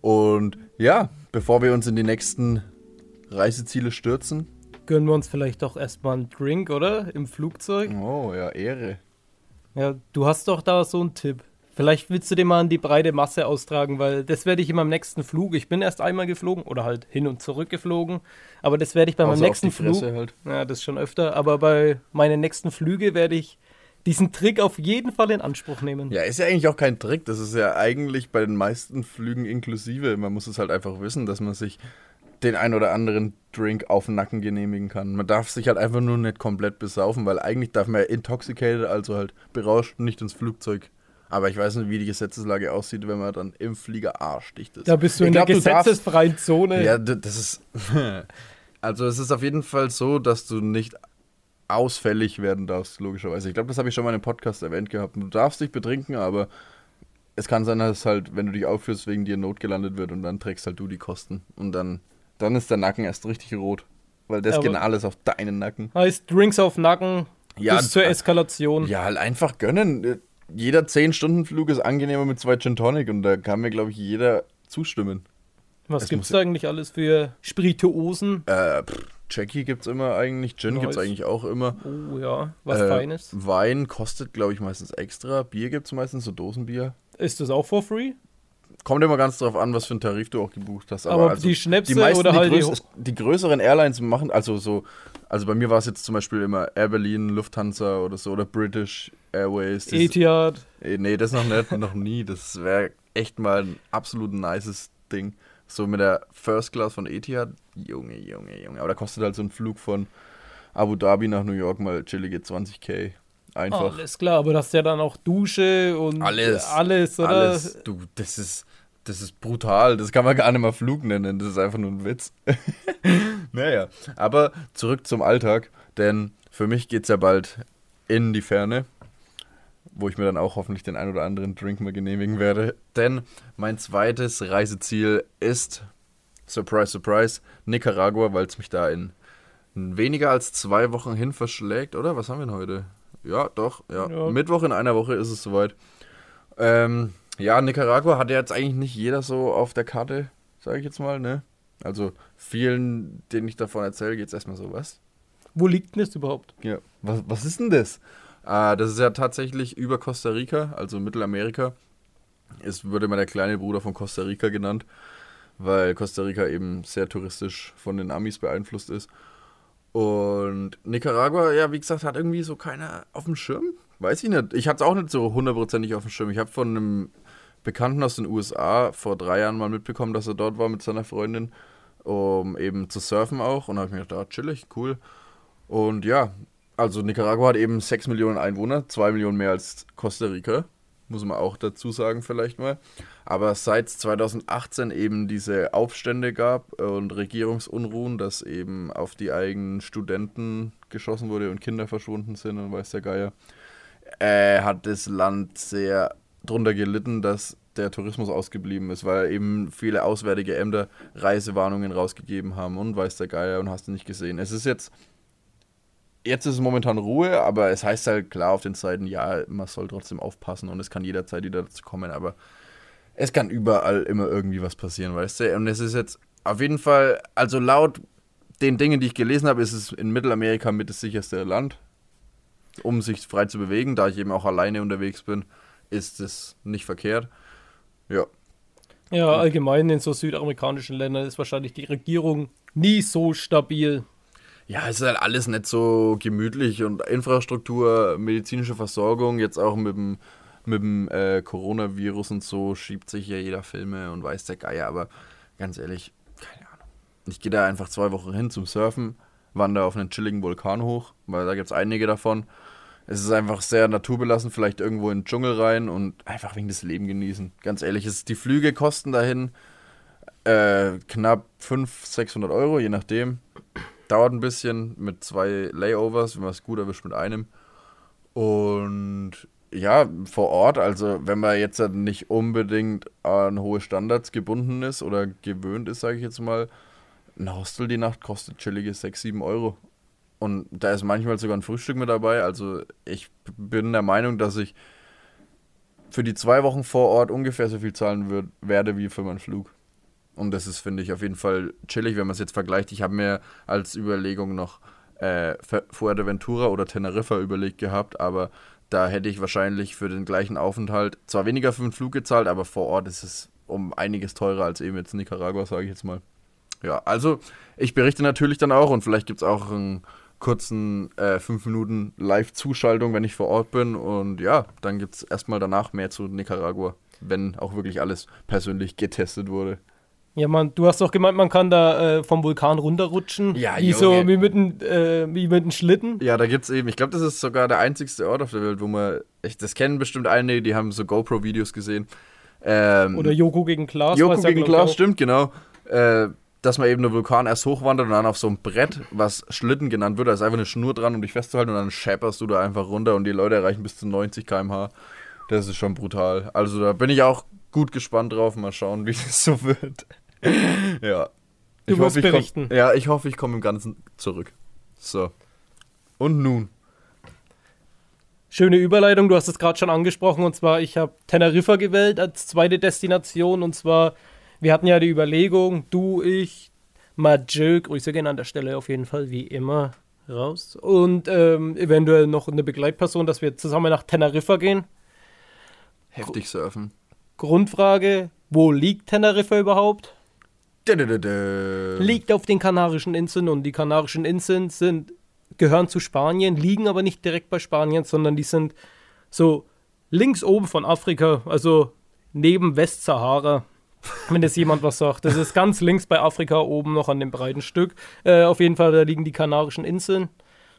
Und ja, bevor wir uns in die nächsten Reiseziele stürzen. Gönnen wir uns vielleicht doch erstmal einen Drink, oder? Im Flugzeug. Oh, ja, Ehre. Ja, du hast doch da so einen Tipp. Vielleicht willst du den mal an die breite Masse austragen, weil das werde ich in meinem nächsten Flug. Ich bin erst einmal geflogen oder halt hin und zurück geflogen, aber das werde ich bei meinem Außer auf nächsten Flug. halt. Ja, das schon öfter, aber bei meinen nächsten Flüge werde ich diesen Trick auf jeden Fall in Anspruch nehmen. Ja, ist ja eigentlich auch kein Trick. Das ist ja eigentlich bei den meisten Flügen inklusive. Man muss es halt einfach wissen, dass man sich den ein oder anderen Drink auf den Nacken genehmigen kann. Man darf sich halt einfach nur nicht komplett besaufen, weil eigentlich darf man ja intoxicated, also halt berauscht, nicht ins Flugzeug. Aber ich weiß nicht, wie die Gesetzeslage aussieht, wenn man dann im Flieger arschdicht ist. Da bist du Ich in glaub, der gesetzesfreien Zone. Ja, das ist. Also, es ist auf jeden Fall so, dass du nicht ausfällig werden darfst, logischerweise. Ich glaube, das habe ich schon mal in einem Podcast erwähnt gehabt. Du darfst dich betrinken, aber es kann sein, dass halt, wenn du dich aufführst, wegen dir Not gelandet wird und dann trägst halt du die Kosten. Und dann, dann ist der Nacken erst richtig rot. Weil das geht alles auf deinen Nacken. Heißt Drinks auf Nacken Ja, bis zur äh, Eskalation. Ja, halt einfach gönnen. Jeder 10-Stunden-Flug ist angenehmer mit zwei Gin Tonic und da kann mir, glaube ich, jeder zustimmen. Was es gibt's da eigentlich alles für Spirituosen? Äh, pff, Jackie gibt's immer eigentlich, Gin Nice. gibt's eigentlich auch immer. Oh ja, was Äh, Feines. Wein kostet, glaube ich, meistens extra. Bier gibt es meistens, so Dosenbier. Ist das auch for free? Kommt immer ganz drauf an, was für einen Tarif du auch gebucht hast. Aber, also die Schnäpse die meisten, oder die, halt die, größ- die größeren Airlines machen, also so, also bei mir war es jetzt zum Beispiel immer Air Berlin, Lufthansa oder so, oder British Airways. Etihad. Eh, nee, das noch nicht, noch nie. Das wäre echt mal ein absolut nices Ding. So mit der First Class von Etihad. Junge, Junge, Junge. Aber da kostet halt so ein Flug von Abu Dhabi nach New York mal chillige 20k. Einfach. Alles klar, aber das ist ja dann auch Dusche und Alles. alles, oder? Alles. Du, das ist, das ist brutal. Das kann man gar nicht mal Flug nennen. Das ist einfach nur ein Witz. naja, aber zurück zum Alltag. Denn für mich geht es ja bald in die Ferne. Wo ich mir dann auch hoffentlich den ein oder anderen Drink mal genehmigen werde. Denn mein zweites Reiseziel ist, surprise, surprise, Nicaragua, weil es mich da in weniger als zwei Wochen hin verschlägt, oder? Was haben wir denn heute? Ja, doch, ja. Ja. Mittwoch in einer Woche ist es soweit. Ähm, Ja, Nicaragua hat ja jetzt eigentlich nicht jeder so auf der Karte, sage ich jetzt mal, ne? Also vielen, denen ich davon erzähle, geht es erstmal so, was? Wo liegt denn das überhaupt? Ja, was, was ist denn das? Äh, das ist ja tatsächlich über Costa Rica, also Mittelamerika. Es wurde mal der kleine Bruder von Costa Rica genannt, weil Costa Rica eben sehr touristisch von den Amis beeinflusst ist. Und Nicaragua, ja, wie gesagt, hat irgendwie so keiner auf dem Schirm. Weiß ich nicht. Ich hatte es auch nicht so hundertprozentig auf dem Schirm. Ich habe von einem Bekannten aus den USA vor drei Jahren mal mitbekommen, dass er dort war mit seiner Freundin, um eben zu surfen auch. Und da habe ich mir gedacht, ah, chillig, cool. Und ja, also Nicaragua hat eben 6 Millionen Einwohner, 2 Millionen mehr als Costa Rica, muss man auch dazu sagen vielleicht mal. Aber seit 2018 eben diese Aufstände gab und Regierungsunruhen, dass eben auf die eigenen Studenten geschossen wurde und Kinder verschwunden sind und weiß der Geier, äh, hat das Land sehr drunter gelitten, dass der Tourismus ausgeblieben ist, weil eben viele auswärtige Ämter Reisewarnungen rausgegeben haben und weiß der Geier und hast du nicht gesehen. Es ist jetzt, jetzt ist es momentan Ruhe, aber es heißt halt klar auf den Seiten, ja, man soll trotzdem aufpassen und es kann jederzeit wieder dazu kommen, aber es kann überall immer irgendwie was passieren, weißt du? Und es ist jetzt auf jeden Fall, also laut den Dingen, die ich gelesen habe, ist es in Mittelamerika mit das sicherste Land, um sich frei zu bewegen, da ich eben auch alleine unterwegs bin ist es nicht verkehrt. Ja. Ja, allgemein in so südamerikanischen Ländern ist wahrscheinlich die Regierung nie so stabil. Ja, es ist halt alles nicht so gemütlich und Infrastruktur, medizinische Versorgung, jetzt auch mit dem, mit dem äh, Coronavirus und so schiebt sich ja jeder Filme und weiß der Geier, aber ganz ehrlich, keine Ahnung. Ich gehe da einfach zwei Wochen hin zum Surfen, wandere auf einen chilligen Vulkan hoch, weil da gibt es einige davon es ist einfach sehr naturbelassen, vielleicht irgendwo in den Dschungel rein und einfach wegen des Leben genießen. Ganz ehrlich, es, die Flüge kosten dahin äh, knapp 500, 600 Euro, je nachdem. Dauert ein bisschen mit zwei Layovers, wenn man es gut erwischt mit einem. Und ja, vor Ort, also wenn man jetzt nicht unbedingt an hohe Standards gebunden ist oder gewöhnt ist, sage ich jetzt mal, ein Hostel die Nacht kostet chillige 6, 7 Euro. Und da ist manchmal sogar ein Frühstück mit dabei. Also ich bin der Meinung, dass ich für die zwei Wochen vor Ort ungefähr so viel zahlen würd, werde wie für meinen Flug. Und das ist, finde ich, auf jeden Fall chillig, wenn man es jetzt vergleicht. Ich habe mir als Überlegung noch äh, Fuerteventura oder Teneriffa überlegt gehabt, aber da hätte ich wahrscheinlich für den gleichen Aufenthalt zwar weniger für den Flug gezahlt, aber vor Ort ist es um einiges teurer als eben jetzt Nicaragua, sage ich jetzt mal. Ja, also ich berichte natürlich dann auch und vielleicht gibt es auch ein kurzen äh, fünf Minuten Live-Zuschaltung, wenn ich vor Ort bin. Und ja, dann gibt es erstmal danach mehr zu Nicaragua, wenn auch wirklich alles persönlich getestet wurde. Ja, man, du hast doch gemeint, man kann da äh, vom Vulkan runterrutschen. Ja, wie so wie mit, ein, äh, wie mit einem Schlitten. Ja, da gibt es eben, ich glaube, das ist sogar der einzigste Ort auf der Welt, wo man, ich, das kennen bestimmt einige, die haben so GoPro-Videos gesehen. Ähm, Oder Joko gegen Klaas. Joko gegen Klaas, stimmt, genau. Äh, dass man eben den Vulkan erst hochwandert und dann auf so ein Brett, was Schlitten genannt wird, da ist einfach eine Schnur dran, um dich festzuhalten und dann schepperst du da einfach runter und die Leute erreichen bis zu 90 km/h. Das ist schon brutal. Also da bin ich auch gut gespannt drauf. Mal schauen, wie das so wird. ja. Du ich hoffe, berichten. Komm, ja, ich hoffe, ich komme im Ganzen zurück. So. Und nun. Schöne Überleitung, du hast es gerade schon angesprochen und zwar, ich habe Teneriffa gewählt als zweite Destination und zwar wir hatten ja die Überlegung, du, ich, Mathieu, Grüße gehen an der Stelle auf jeden Fall wie immer raus. Und ähm, eventuell noch eine Begleitperson, dass wir zusammen nach Teneriffa gehen. Heftig surfen. Grundfrage: Wo liegt Teneriffa überhaupt? Liegt auf den Kanarischen Inseln und die Kanarischen Inseln sind, gehören zu Spanien, liegen aber nicht direkt bei Spanien, sondern die sind so links oben von Afrika, also neben Westsahara wenn das jemand was sagt. Das ist ganz links bei Afrika oben noch an dem breiten Stück. Äh, auf jeden Fall, da liegen die Kanarischen Inseln.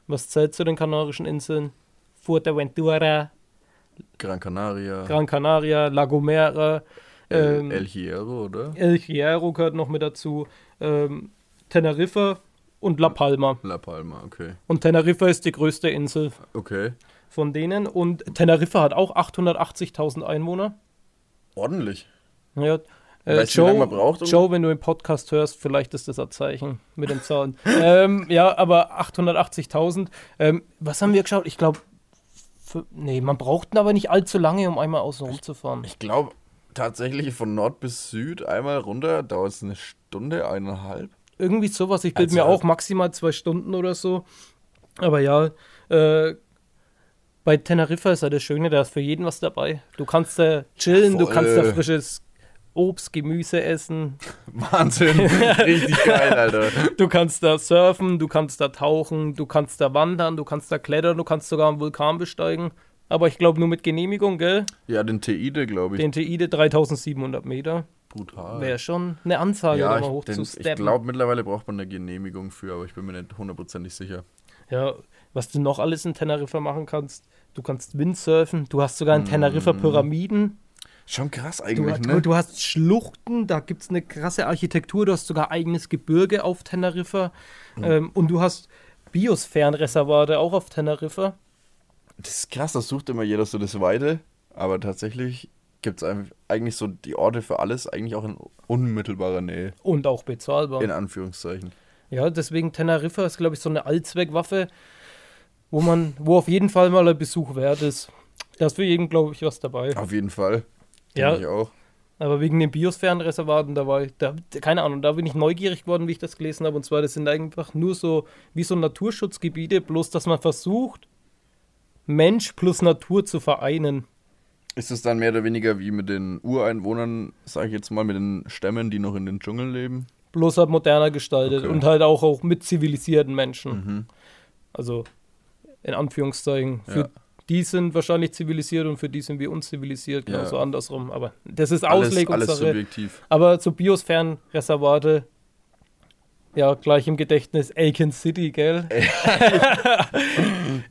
Was zählt zu den Kanarischen Inseln? Fuerteventura. Gran Canaria. Gran Canaria, La Gomera. Ähm, El Hierro, oder? El Hierro gehört noch mit dazu. Ähm, Teneriffa und La Palma. La Palma, okay. Und Teneriffa ist die größte Insel. Okay. Von denen. Und Teneriffa hat auch 880.000 Einwohner. Ordentlich. Ja, äh, Joe, du, braucht, um Joe, wenn du den Podcast hörst, vielleicht ist das ein Zeichen mit den Zahlen. ähm, ja, aber 880.000. Ähm, was haben wir geschaut? Ich glaube, nee, man braucht aber nicht allzu lange, um einmal außen rum zu fahren. Ich glaube, tatsächlich von Nord bis Süd einmal runter, dauert es eine Stunde, eineinhalb. Irgendwie sowas. Ich bilde Also mir halt- auch maximal zwei Stunden oder so. Aber ja, äh, bei Teneriffa ist ja das Schöne, da ist für jeden was dabei. Du kannst da chillen, du Voll. kannst da frisches Obst, Gemüse essen, Wahnsinn, richtig geil, Alter. du kannst da surfen, du kannst da tauchen, du kannst da wandern, du kannst da klettern, du kannst sogar einen Vulkan besteigen. Aber ich glaube nur mit Genehmigung, gell? Ja, den Teide, glaube ich. Den Teide 3700 Meter. Brutal. Wäre schon eine Ansage, ja, da mal ich, hoch den, zu ich steppen. glaube, mittlerweile braucht man eine Genehmigung für, aber ich bin mir nicht hundertprozentig sicher. Ja, was du noch alles in Teneriffa machen kannst. Du kannst Windsurfen, du hast sogar in Teneriffa Mm. Pyramiden, Schon krass eigentlich, du, ne? du hast Schluchten, da gibt es eine krasse Architektur, du hast sogar eigenes Gebirge auf Teneriffa Hm. ähm, und du hast Biosphärenreservate auch auf Teneriffa. Das ist krass, das sucht immer jeder so das Weite, aber tatsächlich gibt es eigentlich so die Orte für alles eigentlich auch in unmittelbarer Nähe, Und auch bezahlbar. in Anführungszeichen. Ja, deswegen Teneriffa ist, glaube ich, so eine Allzweckwaffe, wo man, wo auf jeden Fall mal ein Besuch wert ist. Da ist für jeden, glaube ich, was dabei. Auf jeden Fall. Ja. Ich auch. Aber wegen den Biosphärenreservaten, da war ich, da, keine Ahnung, da bin ich neugierig geworden, wie ich das gelesen habe. Und zwar, das sind einfach nur so, wie so Naturschutzgebiete, bloß dass man versucht, Mensch plus Natur zu vereinen. Ist es dann mehr oder weniger wie mit den Ureinwohnern, sage ich jetzt mal, mit den Stämmen, die noch in den Dschungel leben? Bloß halt moderner gestaltet Okay. und halt auch, auch mit zivilisierten Menschen. Mhm. Also, in Anführungszeichen. Für Ja. Die sind wahrscheinlich zivilisiert und für die sind wir unzivilisiert, Ja. genauso andersrum. Aber das ist Alles, alles Auslegungssache. subjektiv. Aber zu Biosphärenreservate, ja, gleich im Gedächtnis, Aiken City, gell?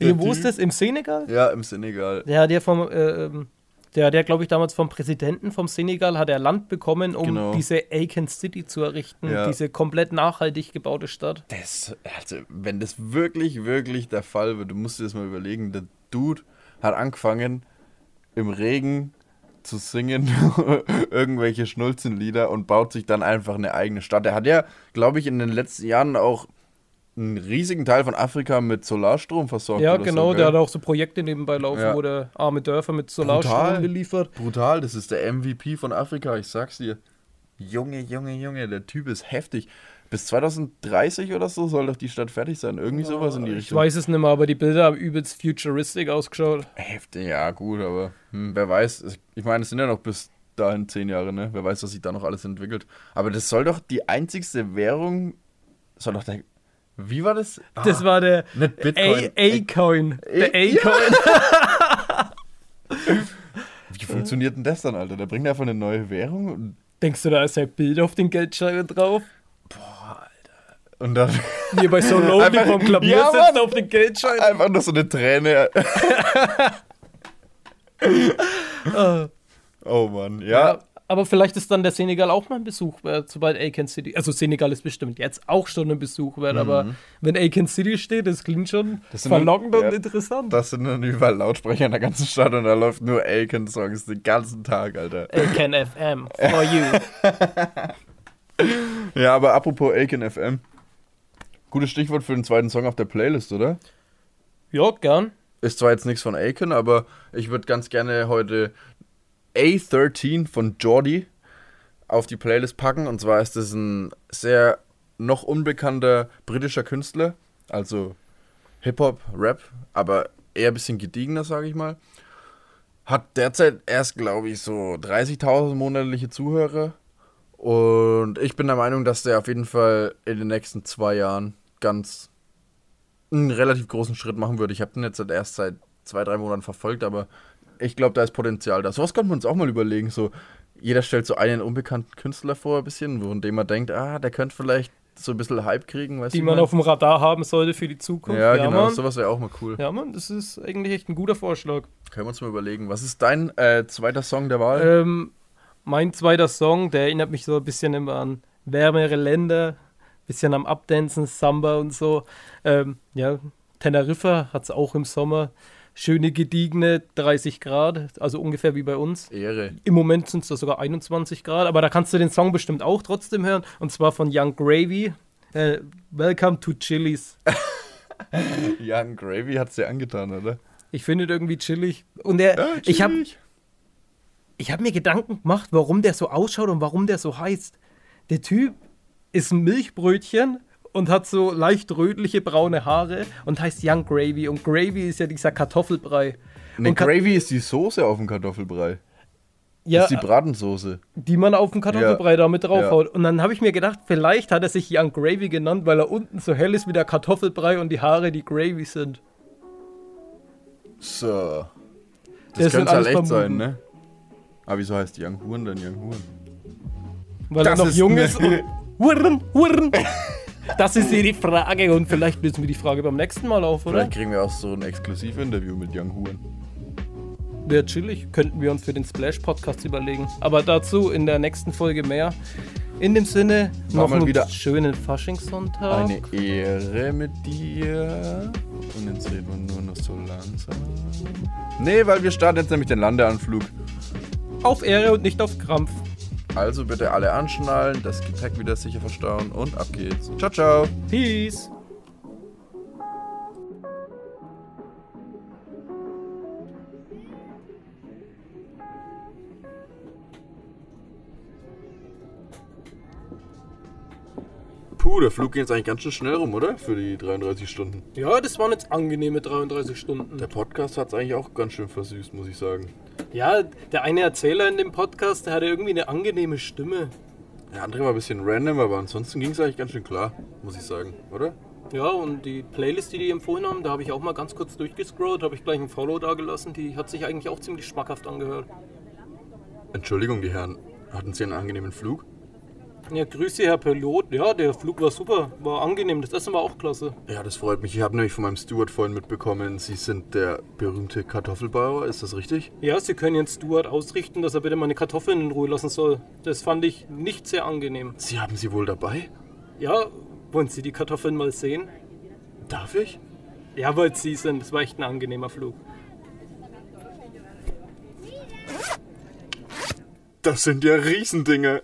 wo ist das? Im Senegal? Ja, im Senegal. Der ja vom, äh, ähm, der hat ja, glaube ich, damals vom Präsidenten vom Senegal hat er Land bekommen, um Genau. diese Aiken City zu errichten, Ja. diese komplett nachhaltig gebaute Stadt. Das, also, wenn das wirklich, wirklich der Fall wird, du musst dir das mal überlegen, der Dude hat angefangen, im Regen zu singen, irgendwelche Schnulzenlieder und baut sich dann einfach eine eigene Stadt. Er hat ja, glaube ich, in den letzten Jahren auch einen riesigen Teil von Afrika mit Solarstrom versorgt. Ja, oder genau, so, der hat auch so Projekte nebenbei laufen, Ja. wo der arme Dörfer mit Solarstrom Brutal. beliefert. Brutal, das ist der MVP von Afrika, ich sag's dir. Junge, Junge, Junge, der Typ ist heftig. Bis 2030 oder so soll doch die Stadt fertig sein. Irgendwie sowas in die Ich Richtung. weiß es nicht mehr, aber die Bilder haben übelst futuristisch ausgeschaut. Heftig, ja, gut, aber hm, wer weiß. Ich- Ich meine, es sind ja noch bis dahin zehn Jahre, ne? Wer weiß, was sich da noch alles entwickelt. Aber das soll doch die einzigste Währung. Soll doch der. Wie war das? Das Ah, war der A-Coin. Der Ja. A-Coin. Wie funktioniert denn das dann, Alter? Der bringt einfach eine neue Währung und, Denkst du, da ist ein Bild auf den Geldscheinen drauf? und dann Wie bei So Lonely Einfach- vom Klavier Ja, sitzt auf den Geldscheinen. einfach nur so eine Träne. Oh Mann, Ja. ja. Aber vielleicht ist dann der Senegal auch mal ein Besuch wert, sobald Aiken City. Also Senegal ist bestimmt jetzt auch schon ein Besuch wert, aber wenn Aiken City steht, das klingt schon Mhm. Das verlockend dann- und ja. interessant. Das sind dann überall Lautsprecher in der ganzen Stadt und da läuft nur Aiken-Songs den ganzen Tag, Alter. Aiken FM for you. Ja, aber apropos Aiken FM. Gutes Stichwort für den zweiten Song auf der Playlist, oder? Ja, gern. Ist zwar jetzt nichts von Aiken, aber ich würde ganz gerne heute A13 von Jordi auf die Playlist packen. Und zwar ist das ein sehr noch unbekannter britischer Künstler. Also Hip-Hop, Rap, aber eher ein bisschen gediegener, sage ich mal. Hat derzeit erst, glaube ich, so 30.000 monatliche Zuhörer. Und ich bin der Meinung, dass der auf jeden Fall in den nächsten zwei Jahren ganz einen relativ großen Schritt machen würde. Ich habe den jetzt erst seit zwei, drei Monaten verfolgt, aber ich glaube, da ist Potenzial da. Sowas könnte man uns auch mal überlegen. So, jeder stellt so einen unbekannten Künstler vor, ein bisschen, von dem man denkt, ah, der könnte vielleicht so ein bisschen Hype kriegen, weißt Die man auf dem Radar haben sollte für die Zukunft. Ja, genau, Mann. sowas wäre auch mal cool. Ja, Mann, das ist eigentlich echt ein guter Vorschlag. Können wir uns mal überlegen. Was ist dein äh, zweiter Song der Wahl? Ähm, mein zweiter Song, der erinnert mich so ein bisschen immer an wärmere Länder, bisschen am Abdancen, Samba und so. Ähm, ja, Teneriffa hat es auch im Sommer. Schöne gediegene 30 Grad, also ungefähr wie bei uns. Ehre. Im Moment sind es da sogar 21 Grad, aber da kannst du den Song bestimmt auch trotzdem hören. Und zwar von Young Gravy. Äh, Welcome to Chili's. Young Gravy hat es dir angetan, oder? Ich finde ihn irgendwie chillig. Und er, ich habe chillig. ich habe mir Gedanken gemacht, warum der so ausschaut und warum der so heißt. Der Typ ist ein Milchbrötchen und hat so leicht rötliche braune Haare und heißt Young Gravy. Und Gravy ist ja dieser Kartoffelbrei. Ne, Gravy ist die Soße auf dem Kartoffelbrei. Ja, ist die Bratensoße. die man auf den Kartoffelbrei da mit draufhaut. Ja. Und dann habe ich mir gedacht, vielleicht hat er sich Young Gravy genannt, weil er unten so hell ist wie der Kartoffelbrei und die Haare die Gravy sind. So. Das Das könnte halt echt sein, vermuten. ne? Aber wieso heißt Young Huren dann Young Huren? Weil Das er noch jung ist. Und Hurren, hurren. Das ist hier die Frage und vielleicht lösen wir die Frage beim nächsten Mal auf, oder? Vielleicht kriegen wir auch so ein Exklusivinterview mit Young Huren. Wäre chillig. Könnten wir uns für den Splash-Podcast überlegen. Aber dazu in der nächsten Folge mehr. In dem Sinne, War noch mal einen wieder schönen Faschingssonntag. Eine Ehre mit dir. Und jetzt reden wir nur noch so langsam. Nee, weil wir starten jetzt nämlich den Landeanflug. Auf Ehre und nicht auf Krampf. Also bitte alle anschnallen, das Gepäck wieder sicher verstauen und ab geht's. Ciao, ciao. Peace. Puh, der Flug ging jetzt eigentlich ganz schön schnell rum, oder? Für die 33 Stunden. Ja, das waren jetzt angenehme 33 Stunden. Der Podcast hat's eigentlich auch ganz schön versüßt, muss ich sagen. Ja, der eine Erzähler in dem Podcast, der hatte irgendwie eine angenehme Stimme. Der andere war ein bisschen random, aber ansonsten ging es eigentlich ganz schön klar, muss ich sagen, oder? Ja, und die Playlist, die die empfohlen haben, da habe ich auch mal ganz kurz durchgescrollt, habe ich gleich ein Follow da gelassen. Die hat sich eigentlich auch ziemlich schmackhaft angehört. Entschuldigung, die Herren. Hatten Sie einen angenehmen Flug? Ja, grüße Herr Pilot. Ja, der Flug war super, war angenehm. Das Essen war auch klasse. Ja, das freut mich. Ich habe nämlich von meinem Steward vorhin mitbekommen, Sie sind der berühmte Kartoffelbauer. Ist das richtig? Ja, Sie können jetzt Stuart ausrichten, dass er bitte meine Kartoffeln in Ruhe lassen soll. Das fand ich nicht sehr angenehm. Sie haben sie wohl dabei? Ja, wollen Sie die Kartoffeln mal sehen? Darf ich? Ja, weil Sie sind. Das war echt ein angenehmer Flug. Das sind ja Riesendinger.